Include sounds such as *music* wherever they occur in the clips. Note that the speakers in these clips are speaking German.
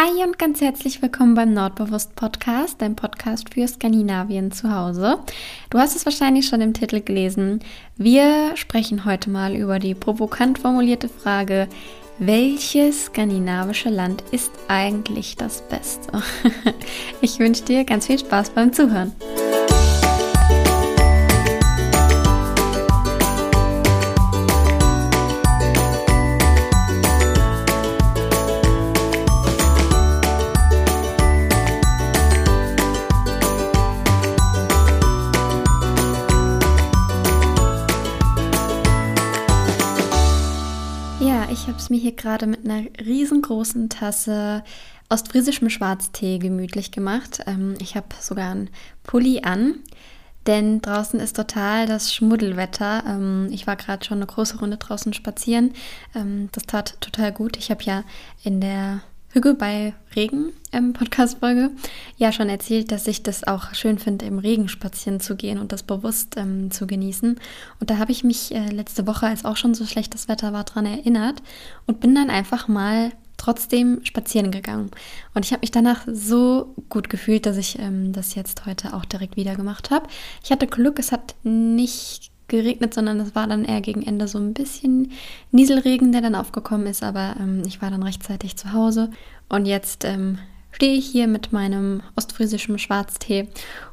Hi und ganz herzlich willkommen beim Nordbewusst Podcast, dein Podcast für Skandinavien zu Hause. Du hast es wahrscheinlich schon im Titel gelesen. Wir sprechen heute mal über die provokant formulierte Frage, welches skandinavische Land ist eigentlich das Beste? *laughs* Ich wünsche dir ganz viel Spaß beim Zuhören. Mir hier gerade mit einer riesengroßen Tasse ostfriesischem Schwarztee gemütlich gemacht. Ähm, ich habe sogar einen Pulli an, denn draußen ist total das Schmuddelwetter. Ähm, ich war gerade schon eine große Runde draußen spazieren. Ähm, das tat total gut. Ich habe ja in der Hüge bei Regen ähm, Podcast-Folge ja schon erzählt, dass ich das auch schön finde, im Regen spazieren zu gehen und das bewusst ähm, zu genießen. Und da habe ich mich äh, letzte Woche, als auch schon so schlechtes Wetter war, daran erinnert und bin dann einfach mal trotzdem spazieren gegangen. Und ich habe mich danach so gut gefühlt, dass ich ähm, das jetzt heute auch direkt wieder gemacht habe. Ich hatte Glück, es hat nicht geregnet, sondern es war dann eher gegen Ende so ein bisschen Nieselregen, der dann aufgekommen ist. Aber ähm, ich war dann rechtzeitig zu Hause und jetzt ähm, stehe ich hier mit meinem ostfriesischen Schwarztee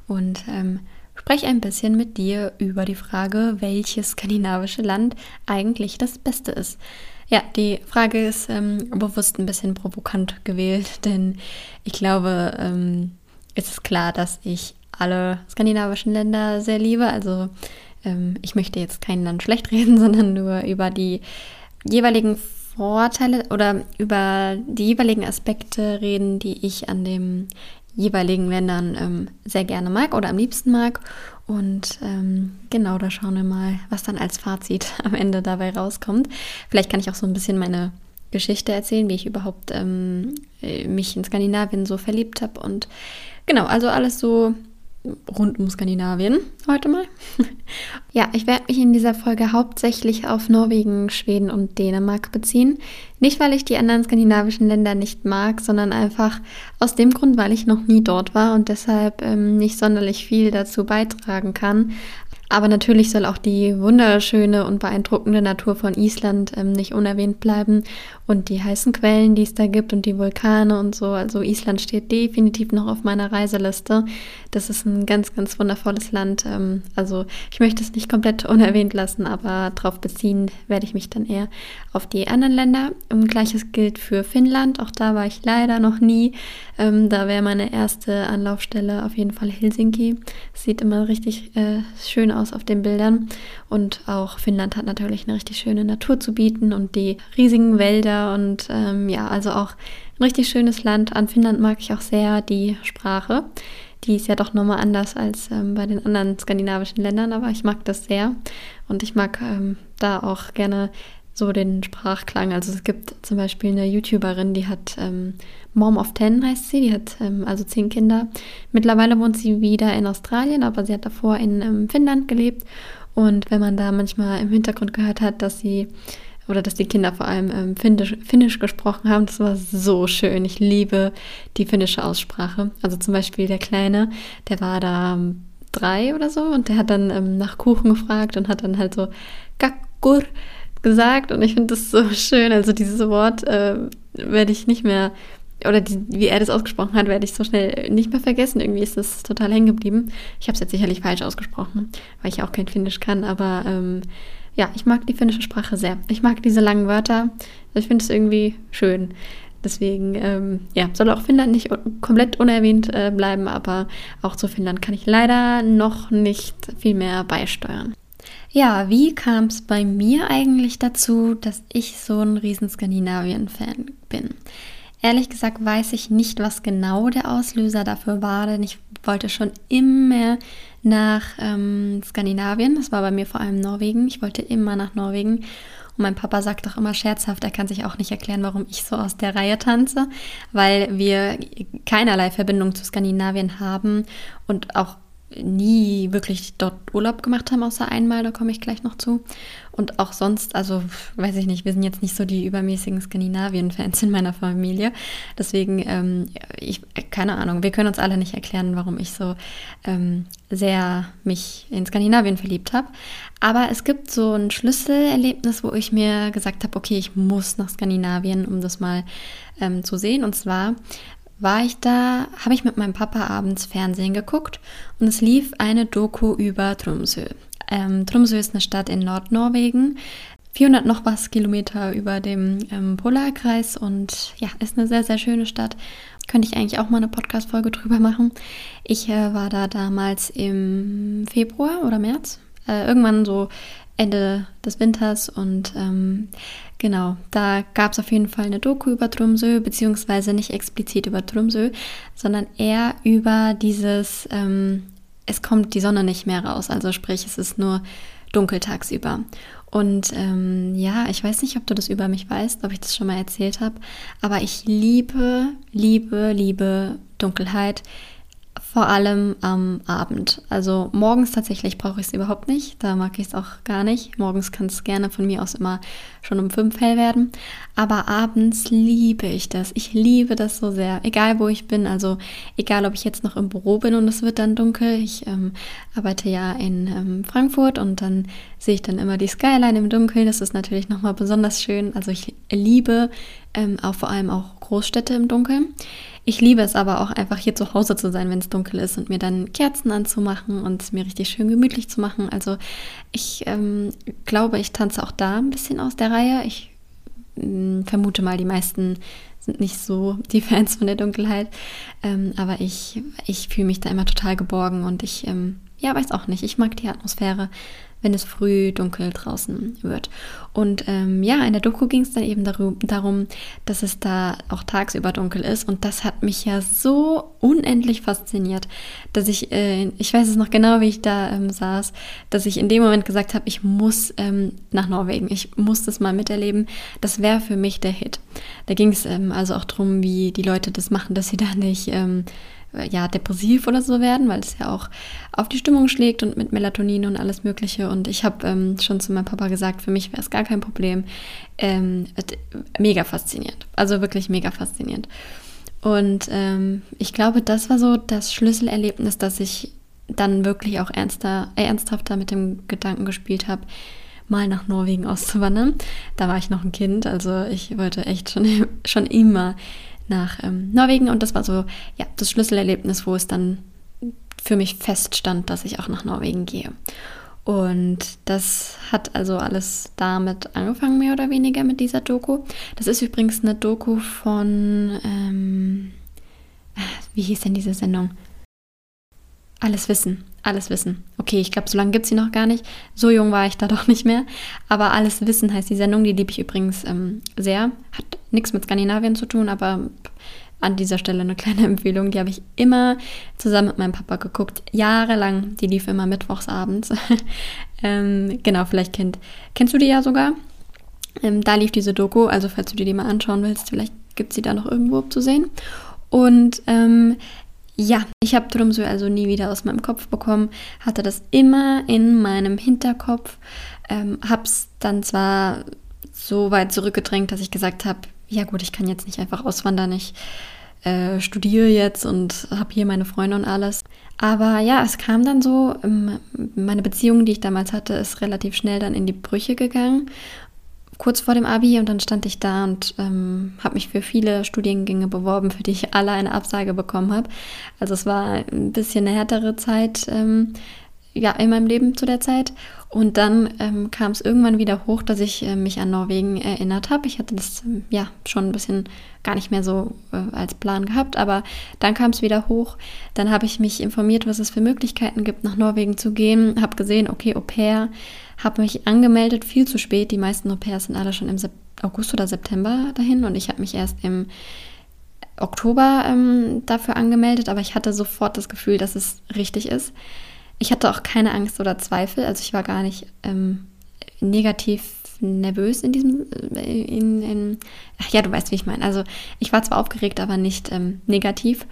und ähm, spreche ein bisschen mit dir über die Frage, welches skandinavische Land eigentlich das Beste ist. Ja, die Frage ist ähm, bewusst ein bisschen provokant gewählt, *laughs* denn ich glaube, ähm, es ist klar, dass ich alle skandinavischen Länder sehr liebe. Also ähm, ich möchte jetzt kein Land schlecht *laughs* reden, sondern nur über die jeweiligen Vorteile oder über die jeweiligen Aspekte reden, die ich an den jeweiligen Ländern ähm, sehr gerne mag oder am liebsten mag. Und ähm, genau, da schauen wir mal, was dann als Fazit *laughs* am Ende dabei rauskommt. Vielleicht kann ich auch so ein bisschen meine Geschichte erzählen, wie ich überhaupt ähm, äh, mich in Skandinavien so verliebt habe. Und genau, also alles so rund um Skandinavien heute mal. *laughs* ja, ich werde mich in dieser Folge hauptsächlich auf Norwegen, Schweden und Dänemark beziehen. Nicht, weil ich die anderen skandinavischen Länder nicht mag, sondern einfach aus dem Grund, weil ich noch nie dort war und deshalb ähm, nicht sonderlich viel dazu beitragen kann. Aber natürlich soll auch die wunderschöne und beeindruckende Natur von Island ähm, nicht unerwähnt bleiben und die heißen Quellen, die es da gibt und die Vulkane und so. Also Island steht definitiv noch auf meiner Reiseliste. Das ist ein ganz, ganz wundervolles Land. Ähm, also ich möchte es nicht komplett *laughs* unerwähnt lassen, aber darauf beziehen werde ich mich dann eher auf die anderen Länder. Und Gleiches gilt für Finnland. Auch da war ich leider noch nie. Ähm, da wäre meine erste Anlaufstelle auf jeden Fall Helsinki. Sieht immer richtig äh, schön aus auf den Bildern. Und auch Finnland hat natürlich eine richtig schöne Natur zu bieten und die riesigen Wälder und ähm, ja, also auch ein richtig schönes Land. An Finnland mag ich auch sehr die Sprache. Die ist ja doch nochmal anders als ähm, bei den anderen skandinavischen Ländern, aber ich mag das sehr. Und ich mag ähm, da auch gerne so den Sprachklang. Also es gibt zum Beispiel eine YouTuberin, die hat ähm, Mom of Ten heißt sie, die hat ähm, also zehn Kinder. Mittlerweile wohnt sie wieder in Australien, aber sie hat davor in ähm, Finnland gelebt und wenn man da manchmal im Hintergrund gehört hat, dass sie oder dass die Kinder vor allem ähm, Finnisch, Finnisch gesprochen haben, das war so schön. Ich liebe die finnische Aussprache. Also zum Beispiel der Kleine, der war da ähm, drei oder so und der hat dann ähm, nach Kuchen gefragt und hat dann halt so Kakkur gesagt und ich finde das so schön. Also dieses Wort äh, werde ich nicht mehr oder die, wie er das ausgesprochen hat, werde ich so schnell nicht mehr vergessen. Irgendwie ist das total hängen geblieben. Ich habe es jetzt sicherlich falsch ausgesprochen, weil ich auch kein Finnisch kann, aber ähm, ja, ich mag die finnische Sprache sehr. Ich mag diese langen Wörter. Ich finde es irgendwie schön. Deswegen, ähm, ja, soll auch Finnland nicht komplett unerwähnt äh, bleiben, aber auch zu Finnland kann ich leider noch nicht viel mehr beisteuern. Ja, wie kam es bei mir eigentlich dazu, dass ich so ein riesen Skandinavien-Fan bin? Ehrlich gesagt weiß ich nicht, was genau der Auslöser dafür war, denn ich wollte schon immer nach ähm, Skandinavien. Das war bei mir vor allem Norwegen. Ich wollte immer nach Norwegen. Und mein Papa sagt doch immer scherzhaft, er kann sich auch nicht erklären, warum ich so aus der Reihe tanze, weil wir keinerlei Verbindung zu Skandinavien haben und auch nie wirklich dort Urlaub gemacht haben, außer einmal, da komme ich gleich noch zu. Und auch sonst, also weiß ich nicht, wir sind jetzt nicht so die übermäßigen Skandinavien-Fans in meiner Familie. Deswegen, ähm, ich, keine Ahnung, wir können uns alle nicht erklären, warum ich so ähm, sehr mich in Skandinavien verliebt habe. Aber es gibt so ein Schlüsselerlebnis, wo ich mir gesagt habe, okay, ich muss nach Skandinavien, um das mal ähm, zu sehen. Und zwar war ich da, habe ich mit meinem Papa abends Fernsehen geguckt und es lief eine Doku über Tromsø. Ähm, Tromsø ist eine Stadt in Nordnorwegen, 400 noch was Kilometer über dem ähm, Polarkreis und ja, ist eine sehr, sehr schöne Stadt. Könnte ich eigentlich auch mal eine Podcast-Folge drüber machen. Ich äh, war da damals im Februar oder März, äh, irgendwann so Ende des Winters und ähm, genau, da gab es auf jeden Fall eine Doku über Tromsø, beziehungsweise nicht explizit über Tromsø, sondern eher über dieses, ähm, es kommt die Sonne nicht mehr raus, also sprich, es ist nur dunkel tagsüber. Und ähm, ja, ich weiß nicht, ob du das über mich weißt, ob ich das schon mal erzählt habe, aber ich liebe, liebe, liebe Dunkelheit vor allem am Abend. Also morgens tatsächlich brauche ich es überhaupt nicht. Da mag ich es auch gar nicht. Morgens kann es gerne von mir aus immer schon um fünf hell werden. Aber abends liebe ich das. Ich liebe das so sehr. Egal wo ich bin. Also egal ob ich jetzt noch im Büro bin und es wird dann dunkel. Ich ähm, arbeite ja in ähm, Frankfurt und dann sehe ich dann immer die Skyline im Dunkeln. Das ist natürlich nochmal besonders schön. Also ich liebe ähm, auch vor allem auch Großstädte im Dunkeln. Ich liebe es aber auch einfach hier zu Hause zu sein, wenn es dunkel ist und mir dann Kerzen anzumachen und es mir richtig schön gemütlich zu machen. Also ich ähm, glaube, ich tanze auch da ein bisschen aus der Reihe. Ich äh, vermute mal, die meisten sind nicht so *laughs* die Fans von der Dunkelheit. Ähm, aber ich, ich fühle mich da immer total geborgen und ich, ähm, ja, weiß auch nicht. Ich mag die Atmosphäre wenn es früh dunkel draußen wird. Und ähm, ja, in der Doku ging es dann eben darum, dass es da auch tagsüber dunkel ist. Und das hat mich ja so unendlich fasziniert, dass ich, äh, ich weiß es noch genau, wie ich da ähm, saß, dass ich in dem Moment gesagt habe, ich muss ähm, nach Norwegen, ich muss das mal miterleben. Das wäre für mich der Hit. Da ging es ähm, also auch darum, wie die Leute das machen, dass sie da nicht ähm, ja, depressiv oder so werden, weil es ja auch auf die Stimmung schlägt und mit Melatonin und alles Mögliche. Und ich habe ähm, schon zu meinem Papa gesagt, für mich wäre es gar kein Problem. Ähm, mega faszinierend. Also wirklich mega faszinierend. Und ähm, ich glaube, das war so das Schlüsselerlebnis, dass ich dann wirklich auch ernster, äh, ernsthafter mit dem Gedanken gespielt habe, mal nach Norwegen auszuwandern. Da war ich noch ein Kind, also ich wollte echt schon, *laughs* schon immer nach ähm, Norwegen und das war so ja das Schlüsselerlebnis, wo es dann für mich feststand, dass ich auch nach Norwegen gehe. Und das hat also alles damit angefangen, mehr oder weniger mit dieser Doku. Das ist übrigens eine Doku von, ähm, wie hieß denn diese Sendung? Alles Wissen, alles Wissen. Okay, ich glaube, so lange gibt es sie noch gar nicht. So jung war ich da *laughs* doch nicht mehr. Aber Alles Wissen heißt die Sendung, die liebe ich übrigens ähm, sehr. Hat nichts mit Skandinavien zu tun, aber an dieser Stelle eine kleine *laughs* Empfehlung. Die habe ich immer zusammen mit meinem Papa geguckt. Jahrelang. Die lief immer mittwochs abends. *laughs* ähm, genau, vielleicht kennt, kennst du die ja sogar. Ähm, da lief diese Doku. Also, falls du dir die mal anschauen willst, vielleicht gibt es sie da noch irgendwo zu sehen. Und ähm, ja, ich habe Tromsø also nie wieder aus meinem Kopf bekommen, hatte das immer in meinem Hinterkopf, ähm, habe es dann zwar so weit zurückgedrängt, dass ich gesagt habe, ja gut, ich kann jetzt nicht einfach auswandern, ich äh, studiere jetzt und habe hier meine Freunde und alles. Aber ja, es kam dann so, ähm, meine Beziehung, die ich damals hatte, ist relativ schnell dann in die Brüche gegangen. Kurz vor dem Abi und dann stand ich da und ähm, habe mich für viele Studiengänge beworben, für die ich alle eine Absage bekommen habe. Also es war ein bisschen eine härtere Zeit ähm, ja, in meinem Leben zu der Zeit. Und dann ähm, kam es irgendwann wieder hoch, dass ich äh, mich an Norwegen erinnert habe. Ich hatte das ähm, ja schon ein bisschen gar nicht mehr so äh, als Plan gehabt, aber dann kam es wieder hoch. Dann habe ich mich informiert, was es für Möglichkeiten gibt, nach Norwegen zu gehen. Habe gesehen, okay, Au pair, habe mich angemeldet, viel zu spät. Die meisten Au pairs sind alle schon im Sep August oder September dahin und ich habe mich erst im Oktober ähm, dafür angemeldet, aber ich hatte sofort das Gefühl, dass es richtig ist. Ich hatte auch keine Angst oder Zweifel, also ich war gar nicht ähm, negativ nervös in diesem, äh, in, in, ach ja, du weißt, wie ich meine. Also ich war zwar aufgeregt, aber nicht ähm, negativ.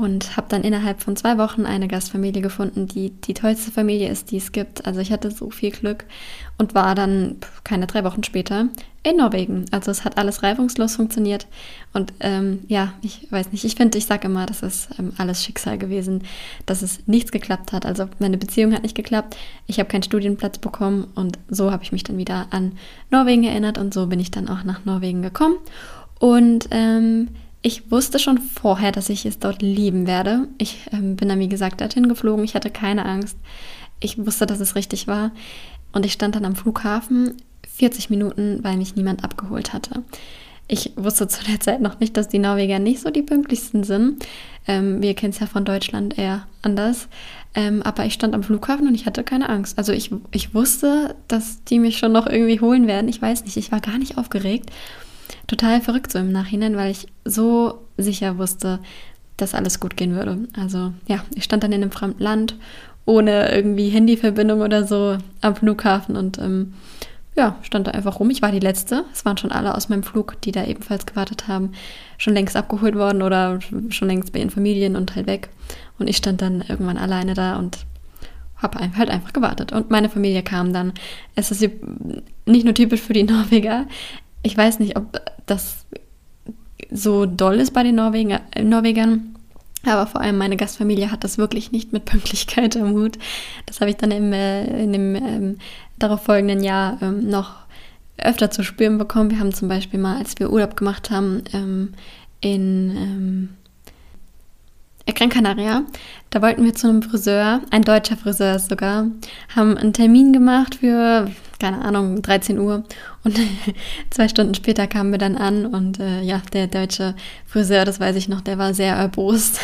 Und habe dann innerhalb von zwei Wochen eine Gastfamilie gefunden, die die tollste Familie ist, die es gibt. Also ich hatte so viel Glück und war dann keine drei Wochen später in Norwegen. Also es hat alles reibungslos funktioniert und ähm, ja, ich weiß nicht, ich finde, ich sage immer, das ist ähm, alles Schicksal gewesen, dass es nichts geklappt hat. Also meine Beziehung hat nicht geklappt, ich habe keinen Studienplatz bekommen und so habe ich mich dann wieder an Norwegen erinnert und so bin ich dann auch nach Norwegen gekommen und ähm, ich wusste schon vorher, dass ich es dort lieben werde. Ich ähm, bin dann, wie gesagt, dorthin geflogen. Ich hatte keine Angst. Ich wusste, dass es richtig war. Und ich stand dann am Flughafen 40 Minuten, weil mich niemand abgeholt hatte. Ich wusste zu der Zeit noch nicht, dass die Norweger nicht so die pünktlichsten sind. Ähm, wir kennen es ja von Deutschland eher anders. Ähm, aber ich stand am Flughafen und ich hatte keine Angst. Also ich, ich wusste, dass die mich schon noch irgendwie holen werden. Ich weiß nicht, ich war gar nicht aufgeregt total verrückt so im Nachhinein, weil ich so sicher wusste, dass alles gut gehen würde. Also ja, ich stand dann in einem fremden Land ohne irgendwie Handyverbindung oder so am Flughafen und ähm, ja, stand da einfach rum. Ich war die Letzte. Es waren schon alle aus meinem Flug, die da ebenfalls gewartet haben, schon längst abgeholt worden oder schon längst bei ihren Familien und halt weg. Und ich stand dann irgendwann alleine da und habe halt einfach gewartet. Und meine Familie kam dann. Es ist nicht nur typisch für die *laughs* Norweger ich weiß nicht, ob das so doll ist bei den Norweger, Norwegern. Aber vor allem meine Gastfamilie hat das wirklich nicht mit Pünktlichkeit am Hut. Das habe ich dann im, äh, in dem ähm, darauf folgenden Jahr ähm, noch öfter zu spüren bekommen. Wir haben zum Beispiel mal, als wir Urlaub gemacht haben, ähm, in ähm, Gran Canaria, da wollten wir zu einem Friseur, ein deutscher Friseur sogar, haben einen Termin gemacht für, keine Ahnung, 13 Uhr und *laughs* zwei Stunden später kamen wir dann an und äh, ja, der deutsche Friseur, das weiß ich noch, der war sehr erbost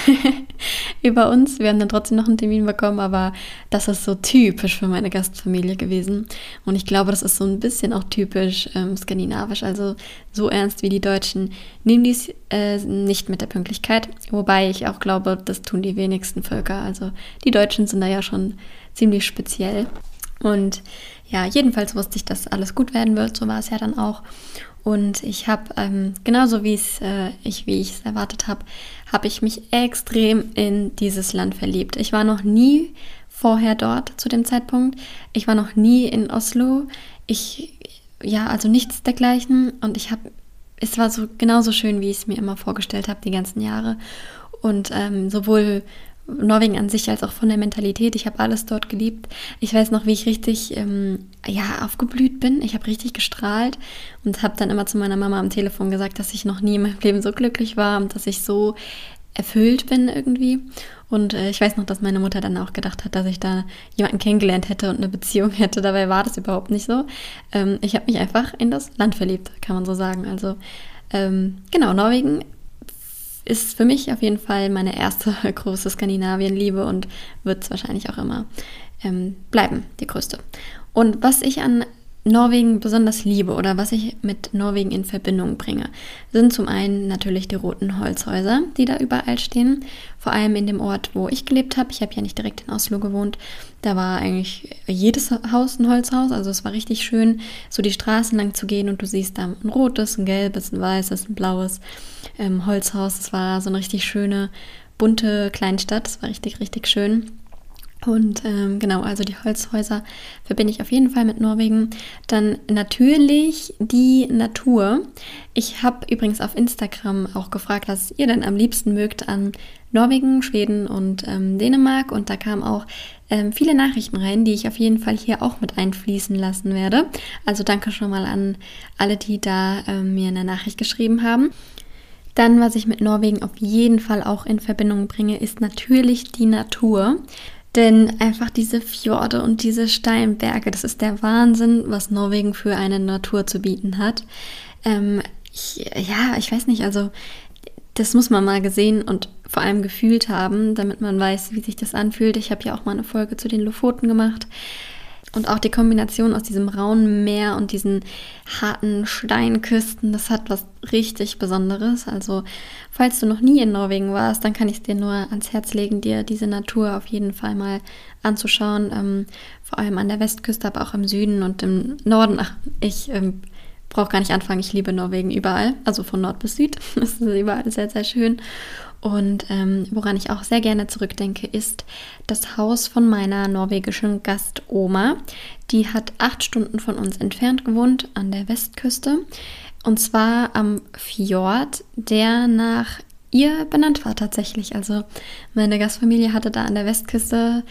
*laughs* über uns. Wir haben dann trotzdem noch einen Termin bekommen, aber das ist so typisch für meine Gastfamilie gewesen. Und ich glaube, das ist so ein bisschen auch typisch ähm, skandinavisch. Also so ernst wie die Deutschen nehmen dies äh, nicht mit der Pünktlichkeit. Wobei ich auch glaube, das tun die wenigsten Völker. Also die Deutschen sind da ja schon ziemlich speziell. Und ja, jedenfalls wusste ich, dass alles gut werden wird. So war es ja dann auch. Und ich habe, ähm, genauso wie äh, ich, wie ich es erwartet habe, habe ich mich extrem in dieses Land verliebt. Ich war noch nie vorher dort zu dem Zeitpunkt. Ich war noch nie in Oslo. Ich, ja, also nichts dergleichen. Und ich habe, es war so genauso schön, wie ich es mir immer vorgestellt habe, die ganzen Jahre. Und ähm, sowohl Norwegen an sich als auch von der Mentalität. Ich habe alles dort geliebt. Ich weiß noch, wie ich richtig ähm, ja, aufgeblüht bin. Ich habe richtig gestrahlt und habe dann immer zu meiner Mama am Telefon gesagt, dass ich noch nie in meinem Leben so glücklich war und dass ich so erfüllt bin irgendwie. Und äh, ich weiß noch, dass meine Mutter dann auch gedacht hat, dass ich da jemanden kennengelernt hätte und eine Beziehung *laughs* hätte. Dabei war das überhaupt nicht so. Ähm, ich habe mich einfach in das Land verliebt, kann man so sagen. Also ähm, genau, Norwegen ist für mich auf jeden Fall meine erste *laughs* große Skandinavien-Liebe und wird es wahrscheinlich auch immer ähm, bleiben, die größte. Und was ich an Norwegen besonders liebe oder was ich mit Norwegen in Verbindung bringe, sind zum einen natürlich die roten Holzhäuser, die da überall stehen. Vor allem in dem Ort, wo ich gelebt habe. Ich habe ja nicht direkt in Oslo gewohnt. Da war eigentlich jedes Haus ein Holzhaus. Also es war richtig schön, so die Straßen lang zu gehen und du siehst da ein rotes, ein gelbes, ein weißes, ein blaues ähm, Holzhaus. Es war so eine richtig schöne, bunte Kleinstadt. Es war richtig, richtig schön. Und ähm, genau, also die Holzhäuser verbinde ich auf jeden Fall mit Norwegen. Dann natürlich die Natur. Ich habe übrigens auf Instagram auch gefragt, was ihr denn am liebsten mögt an Norwegen, Schweden und ähm, Dänemark. Und da kamen auch ähm, viele Nachrichten rein, die ich auf jeden Fall hier auch mit einfließen lassen werde. Also danke schon mal an alle, die da ähm, mir eine Nachricht geschrieben haben. Dann, was ich mit Norwegen auf jeden Fall auch in Verbindung bringe, ist natürlich die Natur. Denn einfach diese Fjorde und diese Steinberge, das ist der Wahnsinn, was Norwegen für eine Natur zu bieten hat. Ähm, ich, ja, ich weiß nicht, also das muss man mal gesehen und vor allem gefühlt haben, damit man weiß, wie sich das anfühlt. Ich habe ja auch mal eine Folge zu den Lofoten gemacht. Und auch die Kombination aus diesem rauen Meer und diesen harten Steinküsten, das hat was richtig Besonderes. Also, falls du noch nie in Norwegen warst, dann kann ich es dir nur ans Herz legen, dir diese Natur auf jeden Fall mal anzuschauen. Ähm, vor allem an der Westküste, aber auch im Süden und im Norden. Ach, ich ähm, brauche gar nicht anfangen. Ich liebe Norwegen überall, also von Nord bis Süd. *laughs* Es ist überall sehr, sehr schön. Und ähm, woran ich auch sehr gerne zurückdenke, ist das Haus von meiner norwegischen Gastoma. Die hat acht Stunden von uns entfernt gewohnt an der Westküste. Und zwar am Fjord, der nach ihr benannt war tatsächlich. Also meine Gastfamilie hatte da an der Westküste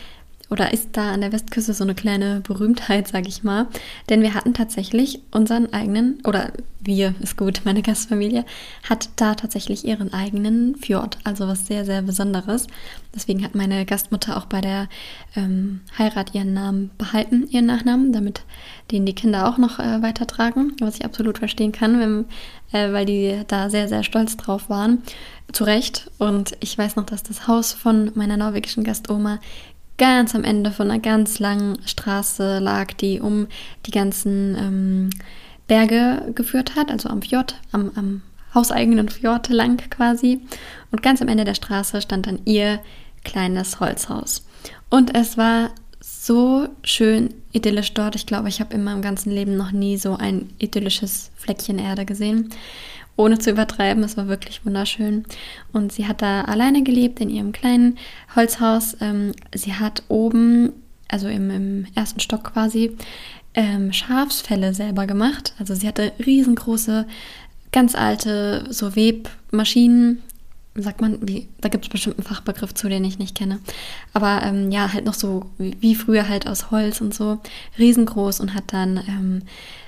oder ist da an der Westküste so eine kleine Berühmtheit, sage ich mal. Denn wir hatten tatsächlich unseren eigenen, oder wir ist gut, meine Gastfamilie, hat da tatsächlich ihren eigenen Fjord. Also was sehr, sehr Besonderes. Deswegen hat meine Gastmutter auch bei der ähm, Heirat ihren Namen behalten, ihren Nachnamen, damit den die Kinder auch noch äh, weitertragen. Was ich absolut verstehen kann, wenn, äh, weil die da sehr, sehr stolz drauf waren. Zu Recht. Und ich weiß noch, dass das Haus von meiner norwegischen Gastoma ganz am Ende von einer ganz langen Straße lag, die um die ganzen ähm, Berge geführt hat, also am Fjord, am, am hauseigenen Fjord lang quasi. Und ganz am Ende der Straße stand dann ihr kleines Holzhaus. Und es war so schön idyllisch dort. Ich glaube, ich habe in meinem ganzen Leben noch nie so ein idyllisches Fleckchen Erde gesehen ohne zu übertreiben. Es war wirklich wunderschön. Und sie hat da alleine gelebt in ihrem kleinen Holzhaus. Ähm, sie hat oben, also im, im ersten Stock quasi, ähm, Schafsfälle selber gemacht. Also sie hatte riesengroße, ganz alte so Webmaschinen. Sagt man, wie, da gibt es bestimmt einen Fachbegriff zu, den ich nicht kenne. Aber ähm, ja, halt noch so wie, früher halt aus Holz und so, riesengroß und hat dann ähm,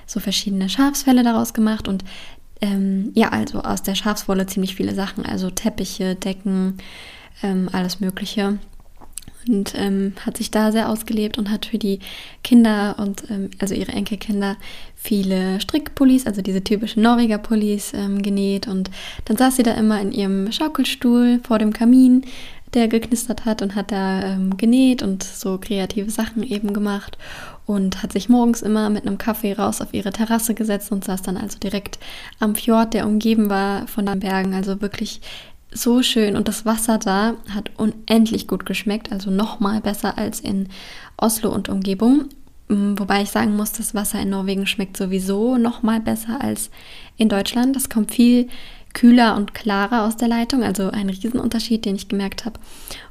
so verschiedene Schafsfälle daraus gemacht. Und ähm, ja, also aus der Schafswolle ziemlich viele Sachen, also Teppiche, Decken, ähm, alles Mögliche. Und ähm, hat sich da sehr ausgelebt und hat für die Kinder und ähm, also ihre Enkelkinder viele Strickpullis, also diese typischen Norweger-Pullis ähm, genäht. Und dann saß sie da immer in ihrem Schaukelstuhl vor dem Kamin, der geknistert hat und hat da ähm, genäht und so kreative Sachen eben gemacht und hat sich morgens immer mit einem Kaffee raus auf ihre Terrasse gesetzt und saß dann also direkt am Fjord, der umgeben war von den Bergen. Also wirklich so schön und das Wasser da hat unendlich gut geschmeckt, also nochmal besser als in Oslo und Umgebung. Mm, wobei ich sagen muss, das Wasser in Norwegen schmeckt sowieso nochmal besser als in Deutschland. Das kommt viel kühler und klarer aus der Leitung, also ein Riesenunterschied, den ich gemerkt habe.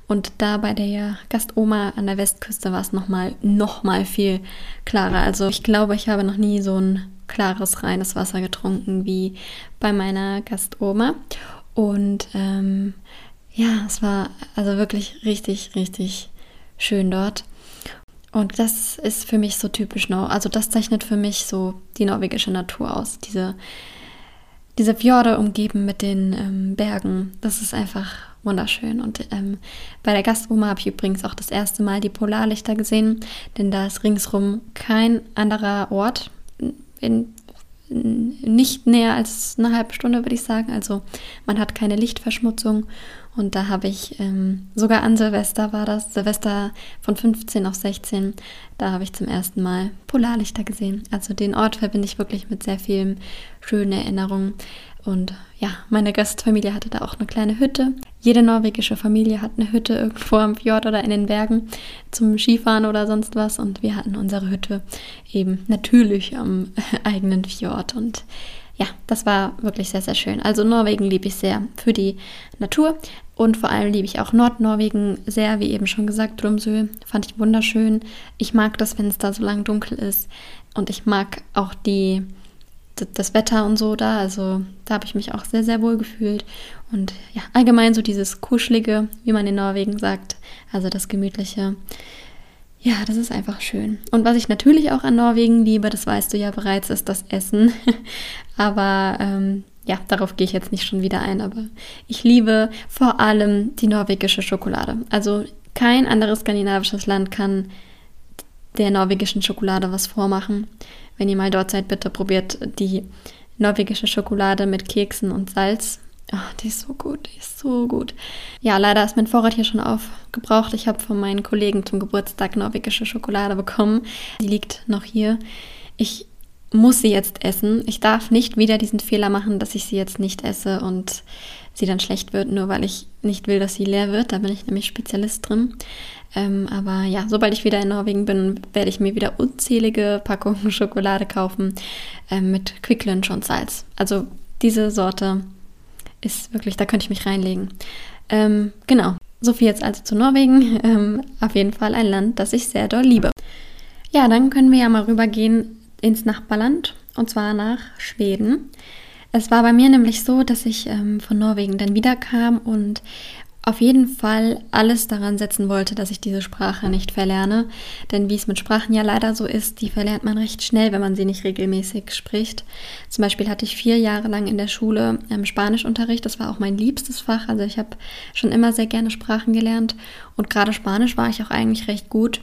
Und da bei der Gastoma an der Westküste war es nochmal noch mal viel klarer. Also ich glaube, ich habe noch nie so ein klares, reines Wasser getrunken wie bei meiner Gastoma. Und ähm, ja, es war also wirklich richtig, richtig schön dort. Und das ist für mich so typisch, also das zeichnet für mich so die norwegische Natur aus. Diese, diese Fjorde umgeben mit den ähm, Bergen, das ist einfach wunderschön. Und ähm, bei der Gastoma habe ich übrigens auch das erste Mal die Polarlichter gesehen, denn da ist ringsrum kein anderer Ort, in, in, nicht näher als eine halbe Stunde, würde ich sagen. Also man hat keine Lichtverschmutzung. Und da habe ich ähm, sogar an Silvester war das, Silvester von 15 auf 16, da habe ich zum ersten Mal Polarlichter gesehen. Also den Ort verbinde ich wirklich mit sehr vielen schönen Erinnerungen. Und ja, meine Gastfamilie hatte da auch eine kleine Hütte. Jede norwegische Familie hat eine Hütte irgendwo am Fjord oder in den Bergen zum Skifahren oder sonst was. Und wir hatten unsere Hütte eben natürlich am *laughs* eigenen Fjord. Und ja, das war wirklich sehr, sehr schön. Also Norwegen liebe ich sehr für die Natur. Und vor allem liebe ich auch Nordnorwegen sehr, wie eben schon gesagt, Drumsö fand ich wunderschön. Ich mag das, wenn es da so lang dunkel ist. Und ich mag auch die das Wetter und so da. Also da habe ich mich auch sehr, sehr wohl gefühlt. Und ja, allgemein so dieses Kuschelige, wie man in Norwegen sagt. Also das Gemütliche. Ja, das ist einfach schön. Und was ich natürlich auch an Norwegen liebe, das weißt du ja bereits, ist das Essen. *laughs* aber ähm, ja, darauf gehe ich jetzt nicht schon wieder ein. Aber ich liebe vor allem die norwegische Schokolade. Also kein anderes skandinavisches Land kann der norwegischen Schokolade was vormachen. Wenn ihr mal dort seid, bitte probiert die norwegische Schokolade mit Keksen und Salz. Oh, die ist so gut, die ist so gut. Ja, leider ist mein Vorrat hier schon aufgebraucht. Ich habe von meinen Kollegen zum Geburtstag norwegische Schokolade bekommen. Die liegt noch hier. Ich muss sie jetzt essen. Ich darf nicht wieder diesen Fehler machen, dass ich sie jetzt nicht esse und sie dann schlecht wird, nur weil ich nicht will, dass sie leer wird. Da bin ich nämlich Spezialist drin. Ähm, aber ja, sobald ich wieder in Norwegen bin, werde ich mir wieder unzählige Packungen *laughs* Schokolade kaufen ähm, mit Quicklunch und Salz. Also diese Sorte ist wirklich, da könnte ich mich reinlegen. Ähm, genau, so viel jetzt also zu Norwegen. *laughs* Ähm, auf jeden Fall ein Land, das ich sehr doll liebe. Ja, dann können wir ja mal rübergehen ins Nachbarland und zwar nach Schweden. Es war bei mir nämlich so, dass ich ähm, von Norwegen dann wiederkam und auf jeden Fall alles daran setzen wollte, dass ich diese Sprache nicht verlerne. Denn wie es mit Sprachen ja leider so ist, die verlernt man recht schnell, wenn man sie nicht regelmäßig spricht. Zum Beispiel hatte ich vier Jahre lang in der Schule ähm, Spanischunterricht. Das war auch mein liebstes Fach. Also ich habe schon immer sehr gerne Sprachen gelernt. Und gerade Spanisch war ich auch eigentlich recht gut.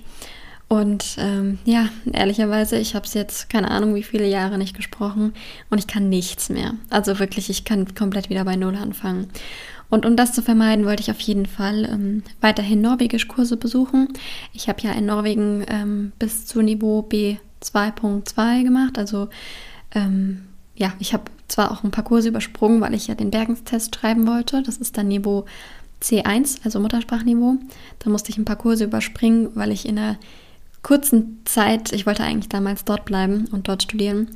Und ähm, ja, ehrlicherweise, ich habe es jetzt keine Ahnung, wie viele Jahre nicht gesprochen und ich kann nichts mehr. Also wirklich, ich kann komplett wieder bei Null anfangen. Und um das zu vermeiden, wollte ich auf jeden Fall ähm, weiterhin Norwegisch-Kurse besuchen. Ich habe ja in Norwegen ähm, bis zu Niveau B2.2 gemacht. Also ähm, ja, ich habe zwar auch ein paar Kurse übersprungen, weil ich ja den Bergenstest schreiben wollte. Das ist dann Niveau C1, also Muttersprachniveau. Da musste ich ein paar Kurse überspringen, weil ich in einer kurzen Zeit, ich wollte eigentlich damals dort bleiben und dort studieren,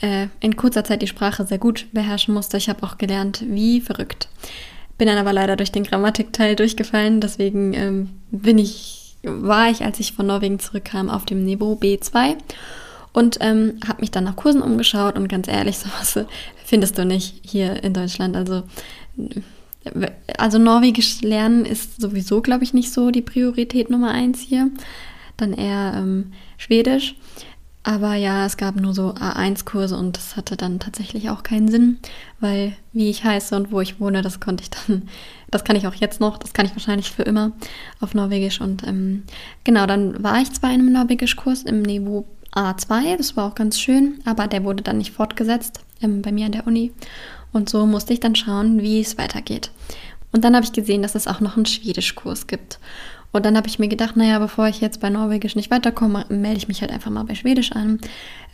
äh, in kurzer Zeit die Sprache sehr gut beherrschen musste. Ich habe auch gelernt, wie verrückt. Bin dann aber leider durch den Grammatikteil durchgefallen, deswegen ähm, bin ich, war ich, als ich von Norwegen zurückkam, auf dem Niveau B2 und ähm, habe mich dann nach Kursen umgeschaut und ganz ehrlich, *laughs* sowas findest du nicht hier in Deutschland. Also, also Norwegisch lernen ist sowieso, glaube ich, nicht so die Priorität Nummer eins hier dann eher ähm, Schwedisch. Aber ja, es gab nur so A1-Kurse und das hatte dann tatsächlich auch keinen Sinn, weil wie ich heiße und wo ich wohne, das konnte ich dann, *laughs* das kann ich auch jetzt noch, das kann ich wahrscheinlich für immer auf Norwegisch. Und ähm, genau, dann war ich zwar in einem Norwegisch-Kurs im Niveau A2, das war auch ganz schön, aber der wurde dann nicht fortgesetzt ähm, bei mir an der Uni. Und so musste ich dann schauen, wie es weitergeht. Und dann habe ich gesehen, dass es auch noch einen Schwedisch-Kurs gibt. Und dann habe ich mir gedacht, naja, bevor ich jetzt bei Norwegisch nicht weiterkomme, melde ich mich halt einfach mal bei Schwedisch an.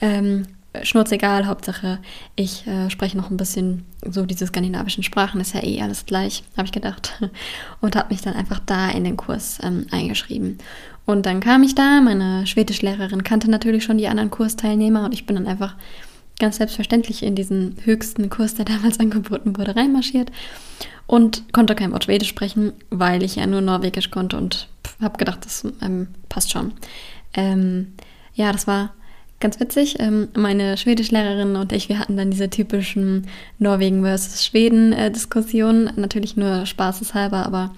Ähm, Schnurzegal, Hauptsache, ich äh, spreche noch ein bisschen so diese skandinavischen Sprachen, ist ja eh alles gleich, *laughs* habe ich gedacht. Und habe mich dann einfach da in den Kurs ähm, eingeschrieben. Und dann kam ich da, meine Schwedischlehrerin kannte natürlich schon die anderen Kursteilnehmer und ich bin dann einfach ganz selbstverständlich in diesen höchsten Kurs, der damals *laughs* angeboten wurde, reinmarschiert und konnte kein Wort Schwedisch sprechen, weil ich ja nur Norwegisch konnte und habe gedacht, das ähm, passt schon. Ähm, ja, das war ganz witzig. Ähm, meine Schwedischlehrerin und ich, wir hatten dann diese typischen Norwegen versus Schweden-Diskussionen. Natürlich nur spaßeshalber, aber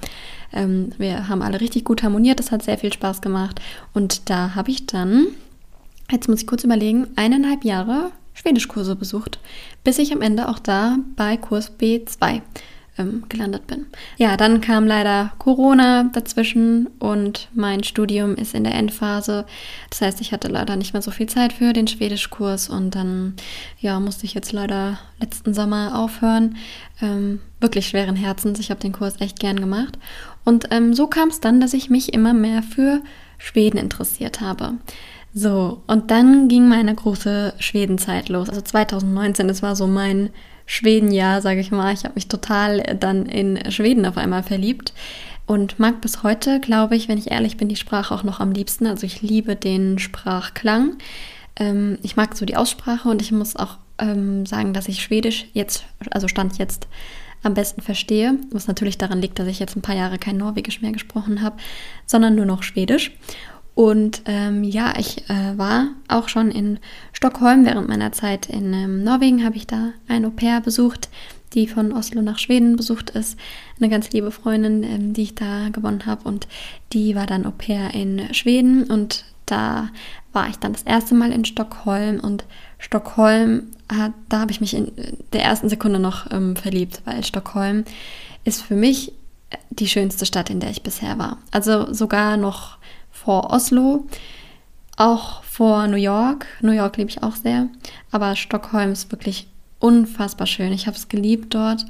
ähm, wir haben alle richtig gut harmoniert. Das hat sehr viel Spaß gemacht. Und da habe ich dann, jetzt muss ich kurz überlegen, eineinhalb Jahre Schwedischkurse besucht, bis ich am Ende auch da bei Kurs B2 ähm, gelandet bin. Ja, dann kam leider Corona dazwischen und mein Studium ist in der Endphase. Das heißt, ich hatte leider nicht mehr so viel Zeit für den Schwedischkurs und dann ja, musste ich jetzt leider letzten Sommer aufhören. Ähm, wirklich schweren Herzens. Ich habe den Kurs echt gern gemacht. Und ähm, so kam es dann, dass ich mich immer mehr für Schweden interessiert habe. So, und dann ging meine große Schwedenzeit los. Also 2019, das war so mein Schwedenjahr, sage ich mal. Ich habe mich total dann in Schweden auf einmal verliebt und mag bis heute, glaube ich, wenn ich ehrlich bin, die Sprache auch noch am liebsten. Also ich liebe den Sprachklang. Ähm, ich mag so die Aussprache und ich muss auch ähm, sagen, dass ich Schwedisch jetzt, also Stand jetzt, am besten verstehe, was natürlich daran liegt, dass ich jetzt ein paar Jahre kein Norwegisch mehr gesprochen habe, sondern nur noch Schwedisch. Und ähm, ja, ich äh, war auch schon in Stockholm während meiner Zeit in ähm, Norwegen, habe ich da ein Au-pair besucht, die von Oslo nach Schweden besucht ist. Eine ganz liebe Freundin, ähm, die ich da gewonnen habe. Und die war dann Au-pair in Schweden. Und da war ich dann das erste Mal in Stockholm. Und Stockholm, hat, da habe ich mich in der ersten Sekunde noch ähm, verliebt, weil Stockholm ist für mich die schönste Stadt, in der ich bisher war. Also sogar noch vor Oslo, auch vor New York. New York liebe ich auch sehr, aber Stockholm ist wirklich unfassbar schön. Ich habe es geliebt dort.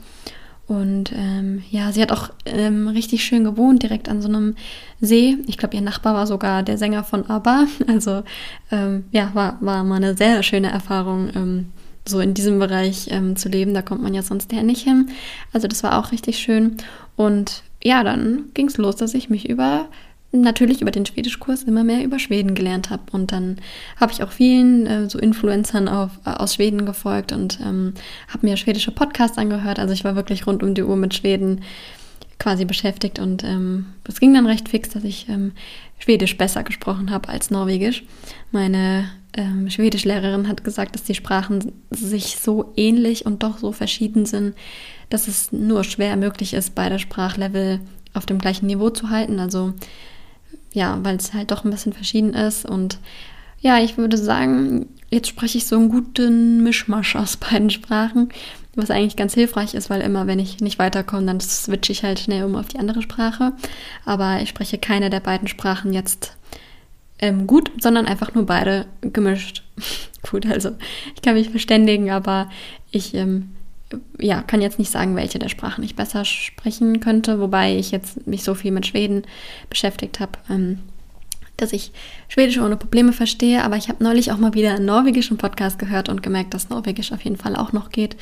Und ähm, ja, sie hat auch ähm, richtig schön gewohnt, direkt an so einem See. Ich glaube, ihr Nachbar war sogar der Sänger von ABBA. *laughs* Also ähm, ja, war, war mal eine sehr schöne Erfahrung, ähm, so in diesem Bereich ähm, zu leben. Da kommt man ja sonst ja nicht hin. Also das war auch richtig schön. Und ja, dann ging es los, dass ich mich über natürlich über den Schwedischkurs immer mehr über Schweden gelernt habe. Und dann habe ich auch vielen äh, so Influencern auf, äh, aus Schweden gefolgt und ähm, habe mir schwedische Podcasts angehört. Also ich war wirklich rund um die Uhr mit Schweden quasi beschäftigt und ähm, ging dann recht fix, dass ich ähm, Schwedisch besser gesprochen habe als Norwegisch. Meine ähm, Schwedischlehrerin hat gesagt, dass die Sprachen sich so ähnlich und doch so verschieden sind, dass es nur schwer möglich ist, beide Sprachlevel auf dem gleichen Niveau zu halten. Also ja, weil es halt doch ein bisschen verschieden ist. Und ja, ich würde sagen, jetzt spreche ich so einen guten Mischmasch aus *laughs* beiden Sprachen, was eigentlich ganz hilfreich ist, weil immer, wenn ich nicht weiterkomme, dann switche ich halt schnell um auf die andere Sprache. Aber ich spreche keine der beiden Sprachen jetzt ähm, gut, sondern einfach nur beide gemischt. *laughs* gut, also ich kann mich verständigen, aber ich ähm, ja, kann jetzt nicht sagen, welche der Sprachen ich besser sprechen könnte, wobei ich jetzt mich so viel mit Schweden beschäftigt habe, ähm, dass ich Schwedisch ohne Probleme verstehe. Aber ich habe neulich auch mal wieder einen norwegischen Podcast gehört und gemerkt, dass Norwegisch auf jeden Fall auch noch geht.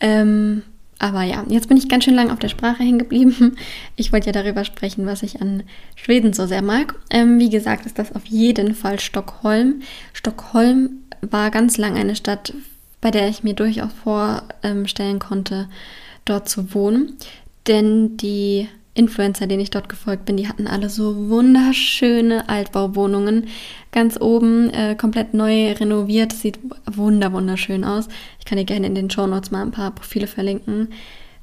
Ähm, aber ja, jetzt bin ich ganz schön lang auf der Sprache hängen geblieben. *laughs* Ich wollte ja darüber sprechen, was ich an Schweden so sehr mag. Ähm, wie gesagt, ist das auf jeden Fall Stockholm. Stockholm war ganz lang eine Stadt bei der ich mir durchaus vorstellen konnte, dort zu wohnen. Denn die Influencer, denen ich dort gefolgt bin, die hatten alle so wunderschöne Altbauwohnungen. Ganz oben äh, komplett neu renoviert. Sieht wunder wunderschön aus. Ich kann dir gerne in den Show Notes mal ein paar Profile verlinken,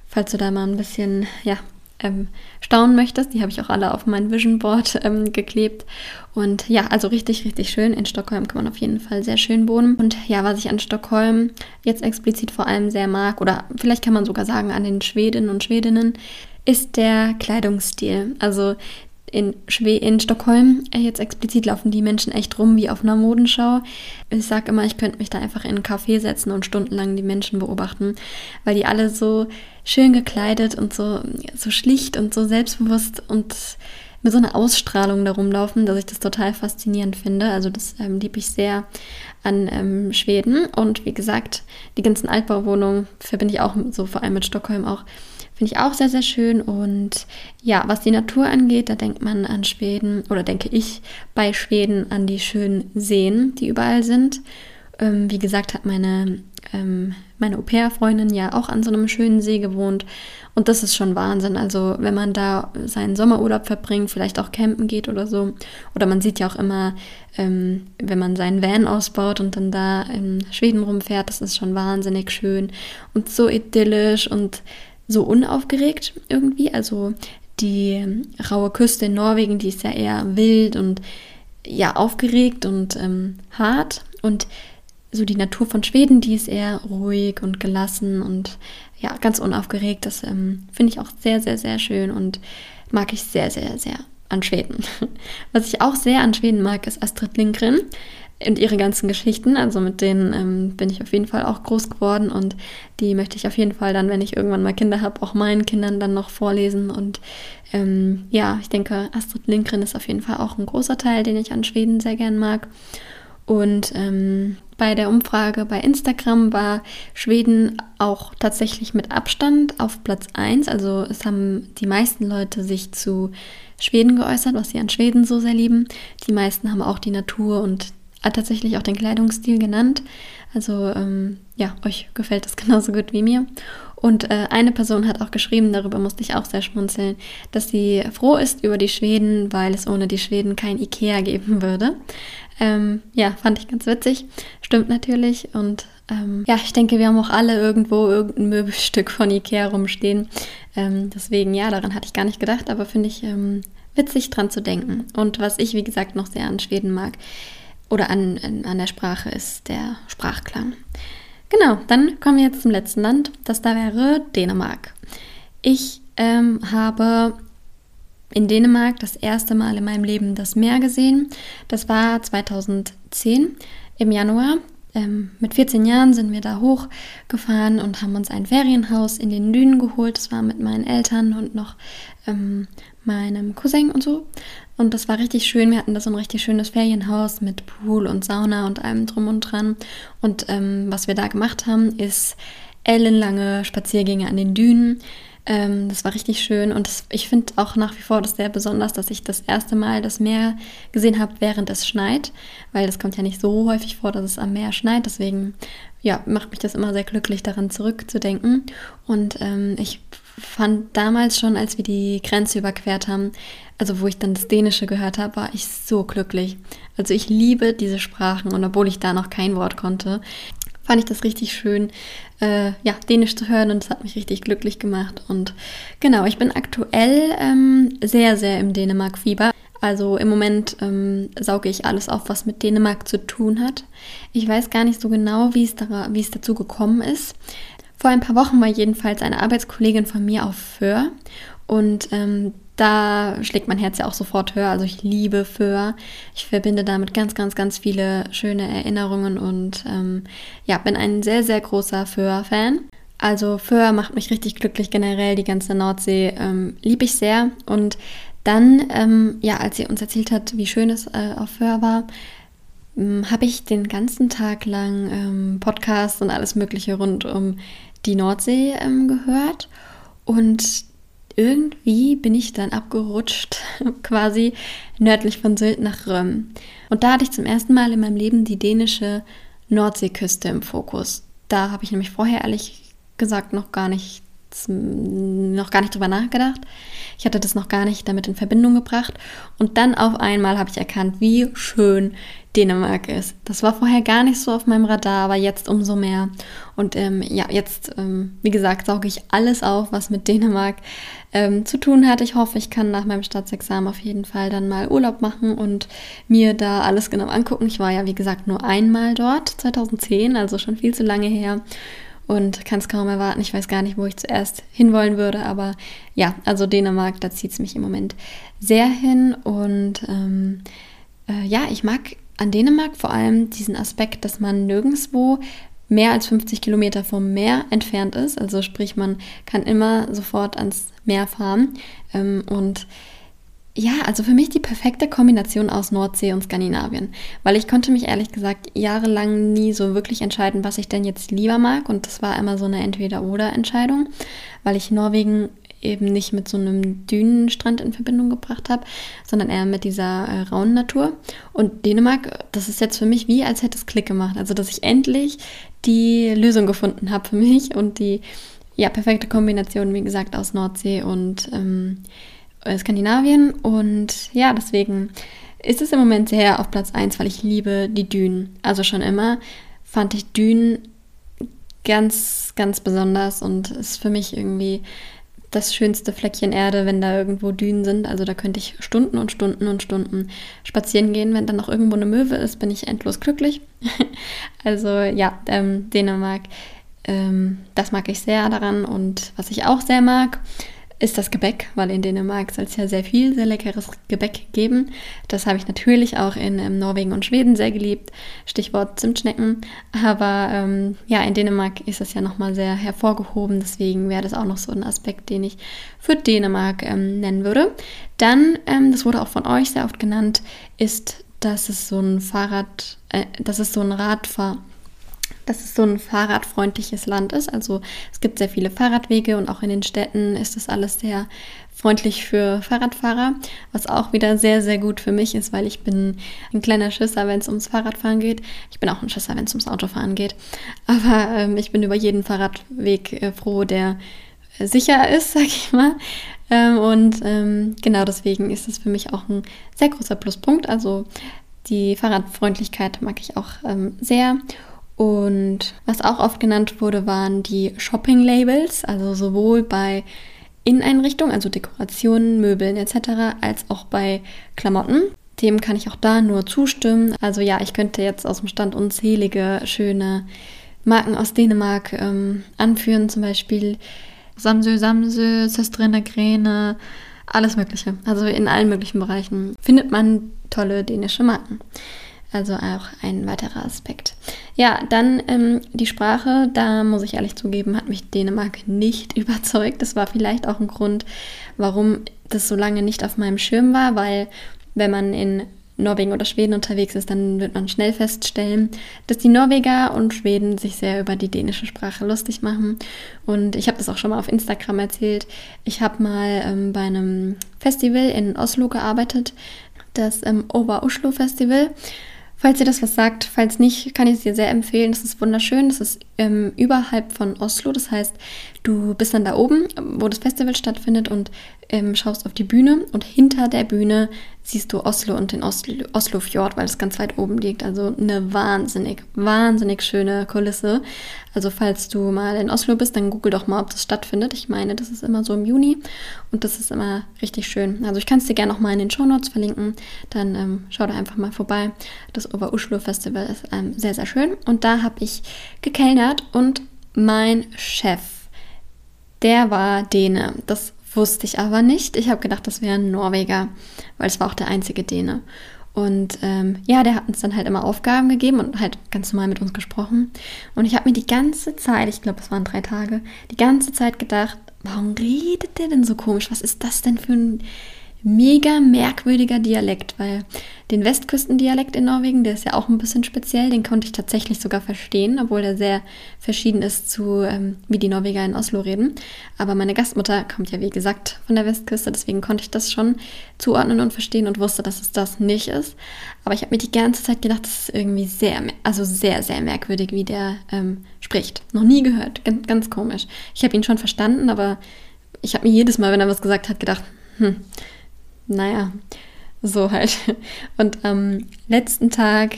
falls du da mal ein bisschen ja, ähm, staunen möchtest. Die habe ich auch alle auf mein Vision Board ähm, geklebt. Und ja, also richtig, richtig schön. In Stockholm kann man auf jeden Fall sehr schön wohnen. Und ja, was ich an Stockholm jetzt explizit vor allem sehr mag, oder vielleicht kann man sogar sagen an den Schwedinnen und Schwedinnen, ist der Kleidungsstil. Also in, Schwe in Stockholm äh, jetzt explizit laufen die Menschen echt rum wie auf einer Modenschau. Ich sage immer, ich könnte mich da einfach in einen Café setzen und stundenlang die Menschen beobachten, weil die alle so schön gekleidet und so, so schlicht und so selbstbewusst und mit so einer Ausstrahlung da rumlaufen, dass ich das total faszinierend finde. Also das ähm, liebe ich sehr an ähm, Schweden. Und wie gesagt, die ganzen Altbauwohnungen verbinde ich auch so vor allem mit Stockholm auch Finde ich auch sehr, sehr schön. Und ja, was die Natur angeht, da denkt man an Schweden oder denke ich bei Schweden an die schönen Seen, die überall sind. Ähm, wie gesagt, hat meine, ähm, meine Au-pair-Freundin ja auch an so einem schönen See gewohnt. Und das ist schon Wahnsinn. Also, wenn man da seinen Sommerurlaub verbringt, vielleicht auch campen geht oder so. Oder man sieht ja auch immer, ähm, wenn man seinen Van ausbaut und dann da in Schweden rumfährt, das ist schon wahnsinnig schön und so idyllisch und so unaufgeregt irgendwie. Also die raue Küste in Norwegen, die ist ja eher wild und ja aufgeregt und ähm, hart. Und so die Natur von Schweden, die ist eher ruhig und gelassen und ja, ganz unaufgeregt. Das ähm, finde ich auch sehr, sehr, sehr schön und mag ich sehr, sehr, sehr an Schweden. *laughs* Was ich auch sehr an Schweden mag, ist Astrid Lindgren und ihre ganzen Geschichten. Also mit denen ähm, bin ich auf jeden Fall auch groß geworden und die möchte ich auf jeden Fall dann, wenn ich irgendwann mal Kinder habe, auch meinen Kindern dann noch vorlesen. Und ähm, ja, ich denke, Astrid Lindgren ist auf jeden Fall auch ein großer Teil, den ich an Schweden sehr gern mag. Und ähm, bei der Umfrage bei Instagram war Schweden auch tatsächlich mit Abstand auf Platz 1. Also es haben die meisten Leute sich zu Schweden geäußert, was sie an Schweden so sehr lieben. Die meisten haben auch die Natur und tatsächlich auch den Kleidungsstil genannt. Also ähm, ja, euch gefällt das *laughs* genauso gut wie mir. Und äh, eine Person hat auch geschrieben, darüber musste ich auch sehr schmunzeln, dass sie froh ist über die Schweden, weil es ohne die Schweden kein Ikea geben würde. Ähm, ja, fand ich ganz witzig. Stimmt natürlich. Und ähm, ja, ich denke, wir haben auch alle irgendwo irgendein Möbelstück von Ikea rumstehen. Ähm, deswegen, ja, daran hatte ich gar nicht gedacht, aber finde ich ähm, witzig dran zu denken. Und was ich, wie gesagt, noch sehr an Schweden mag, oder an, an der Sprache ist der Sprachklang. Genau, dann kommen wir jetzt zum letzten Land. Das da wäre Dänemark. Ich ähm, habe in Dänemark das erste Mal in meinem Leben das Meer gesehen. Das war 2010 im Januar. Ähm, mit 14 Jahren sind wir da hochgefahren und haben uns ein Ferienhaus in den Dünen geholt. Das war mit meinen Eltern und noch ähm, meinem Cousin und so. Und das war richtig schön. Wir hatten da so ein richtig schönes Ferienhaus mit Pool und Sauna und allem drum und dran. Und ähm, was wir da gemacht haben, ist ellenlange Spaziergänge an den Dünen. Ähm, das war richtig schön und das, ich finde auch nach wie vor das sehr besonders, dass ich das erste Mal das Meer gesehen habe, während es schneit, weil das kommt ja nicht so häufig vor, dass es am Meer schneit. Deswegen ja, macht mich das immer sehr glücklich, daran zurückzudenken. Und ähm, ich fand damals schon, als wir die Grenze überquert haben, also wo ich dann das Dänische gehört habe, war ich so glücklich. Also ich liebe diese Sprachen und obwohl ich da noch kein Wort konnte, fand ich das richtig schön, äh, ja, Dänisch zu hören und es hat mich richtig glücklich gemacht. Und genau, ich bin aktuell ähm, sehr, sehr im Dänemark-Fieber. Also im Moment ähm, sauge ich alles auf, was mit Dänemark zu tun hat. Ich weiß gar nicht so genau, wie es, da, wie es dazu gekommen ist. Vor ein paar Wochen war jedenfalls eine Arbeitskollegin von mir auf Föhr und ähm, da schlägt mein Herz ja auch sofort höher. Also ich liebe Föhr. Ich verbinde damit ganz, ganz, ganz viele schöne Erinnerungen und ähm, ja, bin ein sehr, sehr großer Föhr-Fan. Also Föhr macht mich richtig glücklich generell. Die ganze Nordsee ähm, liebe ich sehr. Und dann, ähm, ja, als sie uns erzählt hat, wie schön es äh, auf Föhr war, ähm, habe ich den ganzen Tag lang ähm, Podcasts und alles Mögliche rund um die Nordsee ähm, gehört. Und irgendwie bin ich dann abgerutscht, *laughs* quasi nördlich von Sylt nach Röm. Und da hatte ich zum ersten Mal in meinem Leben die dänische Nordseeküste im Fokus. Da habe ich nämlich vorher ehrlich gesagt noch gar nicht noch gar nicht drüber nachgedacht. Ich hatte das noch gar nicht damit in Verbindung gebracht. Und dann auf einmal habe ich erkannt, wie schön Dänemark ist. Das war vorher gar nicht so auf meinem Radar, aber jetzt umso mehr. Und ähm, ja, jetzt, ähm, wie gesagt, sauge ich alles auf, was mit Dänemark ähm, zu tun hat. Ich hoffe, ich kann nach meinem Staatsexamen auf jeden Fall dann mal Urlaub machen und mir da alles genau angucken. Ich war ja, wie gesagt, nur einmal dort, 2010, also schon viel zu lange her. Und kann es kaum erwarten. Ich weiß gar nicht, wo ich zuerst hinwollen würde. Aber ja, also Dänemark, da zieht es mich im Moment sehr hin. Und ähm, äh, ja, ich mag an Dänemark vor allem diesen Aspekt, dass man nirgendwo mehr als 50 Kilometer vom Meer entfernt ist. Also sprich, man kann immer sofort ans Meer fahren. Ähm, und ja, also für mich die perfekte Kombination aus Nordsee und Skandinavien, weil ich konnte mich ehrlich gesagt jahrelang nie so wirklich entscheiden, was ich denn jetzt lieber mag und das war immer so eine Entweder-oder-Entscheidung, weil ich Norwegen eben nicht mit so einem Dünenstrand in Verbindung gebracht habe, sondern eher mit dieser äh, rauen Natur. Und Dänemark, das ist jetzt für mich wie, als hätte es Klick gemacht. Also, dass ich endlich die Lösung gefunden habe für mich und die ja, perfekte Kombination, wie gesagt, aus Nordsee und ähm, äh, Skandinavien. Und ja, deswegen ist es im Moment sehr auf Platz 1, weil ich liebe die Dünen. Also schon immer fand ich Dünen ganz, ganz besonders und ist für mich irgendwie das schönste Fleckchen Erde, wenn da irgendwo Dünen sind. Also da könnte ich Stunden und Stunden und Stunden spazieren gehen. Wenn dann noch irgendwo eine Möwe ist, bin ich endlos glücklich. *laughs* also ja, ähm, Dänemark, ähm, das mag ich sehr daran. Und was ich auch sehr mag, ist das Gebäck, weil in Dänemark soll es ja sehr viel, sehr leckeres Gebäck geben. Das habe ich natürlich auch in ähm, Norwegen und Schweden sehr geliebt. Stichwort Zimtschnecken. Aber ähm, ja, in Dänemark ist das ja nochmal sehr hervorgehoben. Deswegen wäre das auch noch so ein Aspekt, den ich für Dänemark ähm, nennen würde. Dann, ähm, das wurde auch von euch sehr oft genannt, ist, dass es so ein Fahrrad, äh, dass es so ein Radfahr dass es so ein fahrradfreundliches Land ist. Also es gibt sehr viele Fahrradwege und auch in den Städten ist das alles sehr freundlich für Fahrradfahrer, was auch wieder sehr, sehr gut für mich ist, weil ich bin ein kleiner Schisser, wenn es ums Fahrradfahren geht. Ich bin auch ein Schisser, wenn es ums Autofahren geht. Aber ähm, ich bin über jeden Fahrradweg äh, froh, der äh, sicher ist, *laughs* sag ich mal. Ähm, und ähm, genau deswegen ist es für mich auch ein sehr großer Pluspunkt. Also die Fahrradfreundlichkeit mag ich auch ähm, sehr. Und was auch oft genannt wurde, waren die Shopping-Labels, also sowohl bei Inneneinrichtungen, also Dekorationen, Möbeln etc., als auch bei Klamotten. Dem kann ich auch da nur zustimmen. Also ja, ich könnte jetzt aus dem Stand unzählige schöne Marken aus Dänemark ähm, anführen, zum Beispiel Samsö Samsö, Sestrene Gräne, alles Mögliche. Also in allen möglichen Bereichen findet man tolle dänische Marken. Also auch ein weiterer Aspekt. Ja, dann ähm, die Sprache, da muss ich ehrlich zugeben, hat mich Dänemark nicht *laughs* überzeugt. Das war vielleicht auch ein Grund, warum das so lange nicht auf meinem Schirm war, weil wenn man in Norwegen oder Schweden unterwegs ist, dann wird man schnell feststellen, dass die Norweger und Schweden sich sehr über die dänische Sprache lustig machen. Und ich habe das auch schon mal auf Instagram erzählt. Ich habe mal ähm, bei einem Festival in Oslo gearbeitet, das ähm, Over Oslo Festival. Falls ihr das was sagt, falls nicht, kann ich es dir sehr empfehlen. Das ist wunderschön. Das ist ähm, überhalb von Oslo. Das heißt, du bist dann da oben, wo das Festival stattfindet und ähm, schaust auf die Bühne und hinter der Bühne siehst du Oslo und den Oslo, Oslofjord, weil es ganz weit oben liegt. Also eine wahnsinnig, wahnsinnig schöne Kulisse. Also falls du mal in Oslo bist, dann google doch mal, ob das stattfindet. Ich meine, das ist immer so im Juni und das ist immer richtig schön. Also ich kann es dir gerne noch mal in den Show Notes verlinken. Dann ähm, schau da einfach mal vorbei. Das Over Oslo Festival ist ähm, sehr, sehr schön. Und da habe ich gekellnert und mein Chef, der war Däne. Das Wusste ich aber nicht. Ich habe gedacht, das wäre ein Norweger, weil es war auch der einzige Däne. Und ähm, ja, der hat uns dann halt immer Aufgaben gegeben und halt ganz normal mit uns gesprochen. Und ich habe mir die ganze Zeit, ich glaube, es waren drei Tage, die ganze Zeit gedacht, warum redet der denn so komisch? Was ist das denn für ein mega merkwürdiger Dialekt, weil den Westküstendialekt in Norwegen, der ist ja auch ein bisschen speziell, den konnte ich tatsächlich sogar verstehen, obwohl der sehr verschieden ist zu, ähm, wie die Norweger in Oslo reden. Aber meine Gastmutter kommt ja, wie gesagt, von der Westküste, deswegen konnte ich das schon zuordnen und verstehen und wusste, dass es das nicht ist. Aber ich habe mir die ganze Zeit gedacht, das ist irgendwie sehr, also sehr, sehr merkwürdig, wie der ähm, spricht. Noch nie gehört, ganz, ganz komisch. Ich habe ihn schon verstanden, aber ich habe mir jedes Mal, wenn er was gesagt hat, gedacht, hm, naja, so halt. *laughs* Und am letzten Tag,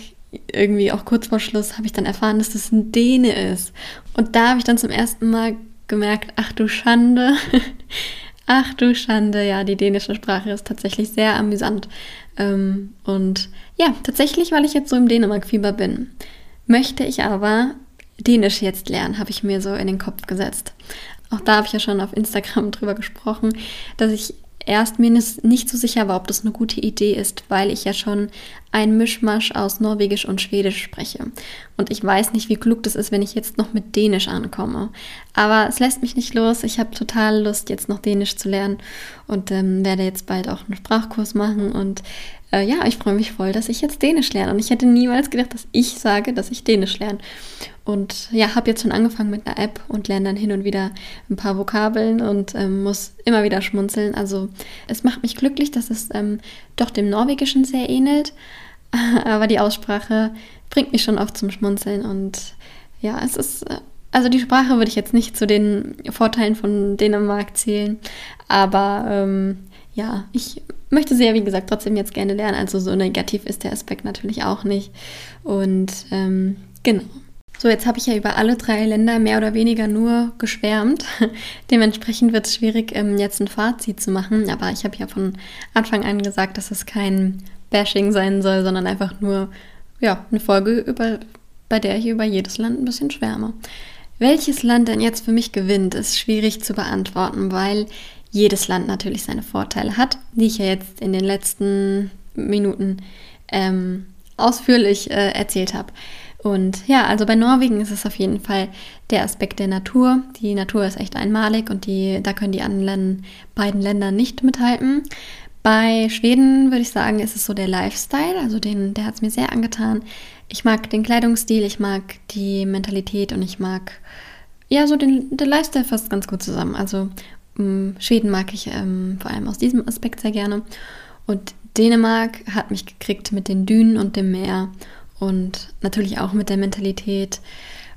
irgendwie auch kurz vor Schluss, habe ich dann erfahren, dass das ein Däne ist. Und da habe ich dann zum ersten Mal gemerkt, ach du Schande, *laughs* ach du Schande, ja, die dänische Sprache ist tatsächlich sehr amüsant. Ähm, und ja, tatsächlich, weil ich jetzt so im Dänemark-Fieber bin, möchte ich aber Dänisch jetzt lernen, habe ich mir so in den Kopf gesetzt. Auch da habe ich ja schon auf Instagram *laughs* drüber gesprochen, dass ich erst mir nicht so sicher war, ob das eine gute Idee ist, weil ich ja schon ein Mischmasch aus Norwegisch und Schwedisch spreche. Und ich weiß nicht, wie klug das ist, wenn ich jetzt noch mit Dänisch ankomme. Aber es lässt mich nicht los. Ich habe total Lust, jetzt noch Dänisch zu lernen und ähm, werde jetzt bald auch einen Sprachkurs machen. Und äh, ja, ich freue mich voll, dass ich jetzt Dänisch lerne. Und ich hätte niemals gedacht, dass ich sage, dass ich Dänisch lerne. Und ja, habe jetzt schon angefangen mit einer App und lerne dann hin und wieder ein paar Vokabeln und ähm, muss immer wieder schmunzeln. Also es macht mich glücklich, dass es ähm, doch dem Norwegischen sehr ähnelt. *laughs* Aber die Aussprache bringt mich schon oft zum Schmunzeln. Und ja, es ist, äh, also die Sprache würde ich jetzt nicht zu den Vorteilen von Dänemark zählen. Aber ähm, ja, ich möchte sie ja, wie gesagt, trotzdem jetzt gerne lernen. Also so negativ ist der Aspekt natürlich auch nicht. Und ähm, genau. So, jetzt habe ich ja über alle drei Länder mehr oder weniger nur geschwärmt. *laughs* Dementsprechend wird es schwierig, ähm, jetzt ein Fazit zu machen. Aber ich habe ja von Anfang an gesagt, dass es kein Bashing sein soll, sondern einfach nur ja, eine Folge, über, bei der ich über jedes Land ein bisschen schwärme. Welches Land denn jetzt für mich gewinnt, ist schwierig zu beantworten, weil jedes Land natürlich seine Vorteile hat, die ich ja jetzt in den letzten Minuten ähm, ausführlich äh, erzählt habe. Und ja, also bei Norwegen ist es auf jeden Fall der Aspekt der Natur. Die Natur ist echt einmalig und die, da können die anderen beiden Länder nicht mithalten. Bei Schweden würde ich sagen, ist es so der Lifestyle, also den, der hat es mir sehr angetan. Ich mag den Kleidungsstil, ich mag die Mentalität und ich mag ja so den, den Lifestyle fast ganz gut zusammen. Also ähm, Schweden mag ich ähm, vor allem aus diesem Aspekt sehr gerne. Und Dänemark hat mich gekriegt mit den Dünen und dem Meer und natürlich auch mit der Mentalität.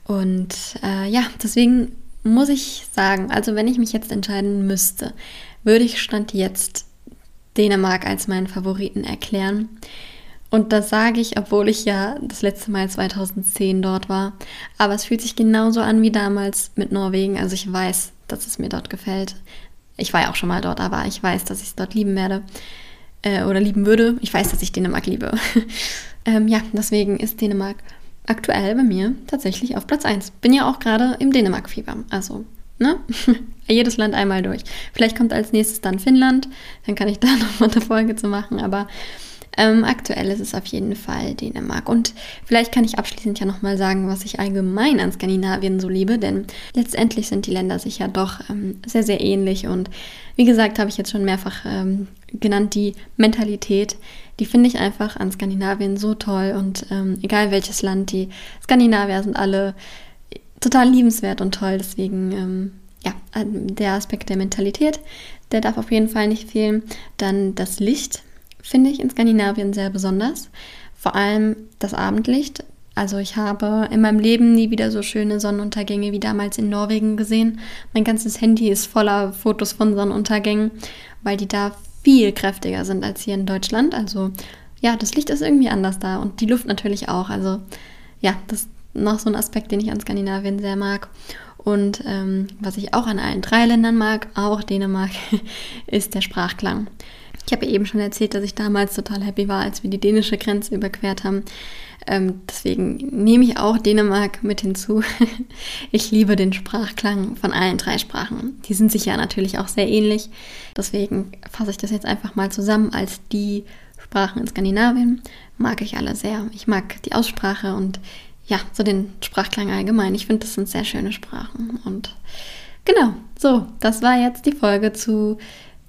Und äh, ja, deswegen muss ich sagen, also wenn ich mich jetzt entscheiden müsste, würde ich Stand jetzt Dänemark als meinen Favoriten erklären. Und das sage ich, obwohl ich ja das letzte Mal 2010 dort war. Aber es fühlt sich genauso an wie damals mit Norwegen. Also ich weiß, dass es mir dort gefällt. Ich war ja auch schon mal dort, aber ich weiß, dass ich es dort lieben werde äh, oder lieben würde. Ich weiß, dass ich Dänemark liebe. *laughs* Ähm, ja, deswegen ist Dänemark aktuell bei mir tatsächlich auf Platz 1. Bin ja auch gerade im Dänemark-Fieber. Also, ne? *laughs* Jedes Land einmal durch. Vielleicht kommt als nächstes dann Finnland. Dann kann ich da *laughs* nochmal eine Folge zu machen. Aber Ähm, aktuell ist es auf jeden Fall Dänemark. Und vielleicht kann ich abschließend ja nochmal sagen, was ich allgemein an Skandinavien so liebe, denn letztendlich sind die Länder sich ja doch ähm, sehr, sehr ähnlich. Und wie gesagt, habe ich jetzt schon mehrfach ähm, genannt, die Mentalität, die finde ich einfach an Skandinavien so toll. Und ähm, egal welches Land, die Skandinavier sind alle total liebenswert und toll. Deswegen, ähm, ja, der Aspekt der Mentalität, der darf auf jeden Fall nicht fehlen. Dann das Licht finde ich in Skandinavien sehr besonders. Vor allem das Abendlicht. Also ich habe in meinem Leben nie wieder so schöne Sonnenuntergänge wie damals in Norwegen gesehen. Mein ganzes Handy ist voller Fotos von Sonnenuntergängen, weil die da viel kräftiger sind als hier in Deutschland. Also ja, das Licht ist irgendwie anders da und die Luft natürlich auch. Also ja, das ist noch so ein Aspekt, den ich an Skandinavien sehr mag. Und ähm, was ich auch an allen drei Ländern mag, auch Dänemark, *laughs* ist der Sprachklang. Ich habe eben schon erzählt, dass ich damals total happy war, als wir die dänische Grenze überquert haben. Ähm, deswegen nehme ich auch Dänemark mit hinzu. *laughs* ich liebe den Sprachklang von allen drei Sprachen. Die sind sich ja natürlich auch sehr ähnlich. Deswegen fasse ich das jetzt einfach mal zusammen als die Sprachen in Skandinavien. Mag ich alle sehr. Ich mag die Aussprache und ja, so den Sprachklang allgemein. Ich finde, das sind sehr schöne Sprachen. Und genau, so, das war jetzt die Folge zu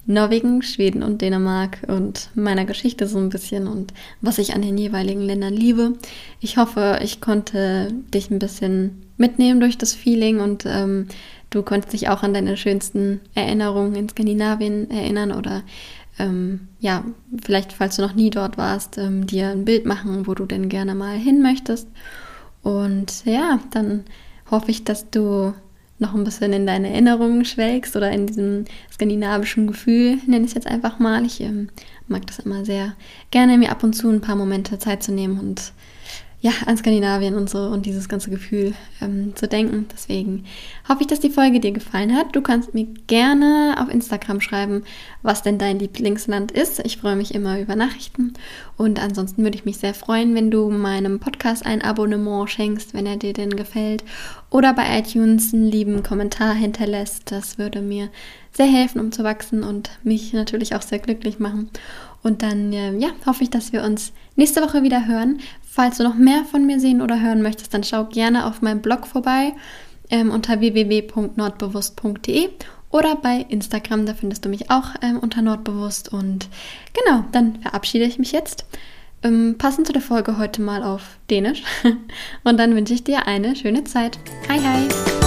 Norwegen, Schweden und Dänemark und meiner Geschichte so ein bisschen und was ich an den jeweiligen Ländern liebe. Ich hoffe, ich konnte dich ein bisschen mitnehmen durch das Feeling und ähm, du konntest dich auch an deine schönsten Erinnerungen in Skandinavien erinnern oder ähm, ja, vielleicht, falls du noch nie dort warst, ähm, dir ein Bild machen, wo du denn gerne mal hin möchtest. Und ja, dann hoffe ich, dass du noch ein bisschen in deine Erinnerungen schwelgst oder in diesem skandinavischen Gefühl, nenne ich es jetzt einfach mal. Ich ähm, mag das immer sehr gerne, mir ab und zu ein paar Momente Zeit zu nehmen und ja, an Skandinavien und so und dieses ganze Gefühl ähm, zu denken. Deswegen hoffe ich, dass die Folge dir gefallen hat. Du kannst mir gerne auf Instagram schreiben, was denn dein Lieblingsland ist. Ich freue mich immer über Nachrichten. Und ansonsten würde ich mich sehr freuen, wenn du meinem Podcast ein Abonnement schenkst, wenn er dir denn gefällt. Oder bei iTunes einen lieben Kommentar hinterlässt. Das würde mir sehr helfen, um zu wachsen und mich natürlich auch sehr glücklich machen. Und dann äh, ja, hoffe ich, dass wir uns nächste Woche wieder hören. Falls du noch mehr von mir sehen oder hören möchtest, dann schau gerne auf meinem Blog vorbei ähm, unter www.nordbewusst.de oder bei Instagram, da findest du mich auch ähm, unter Nordbewusst. Und genau, dann verabschiede ich mich jetzt. Ähm, passend zu der Folge heute mal auf Dänisch. *laughs* Und dann wünsche ich dir eine schöne Zeit. Hi, hi!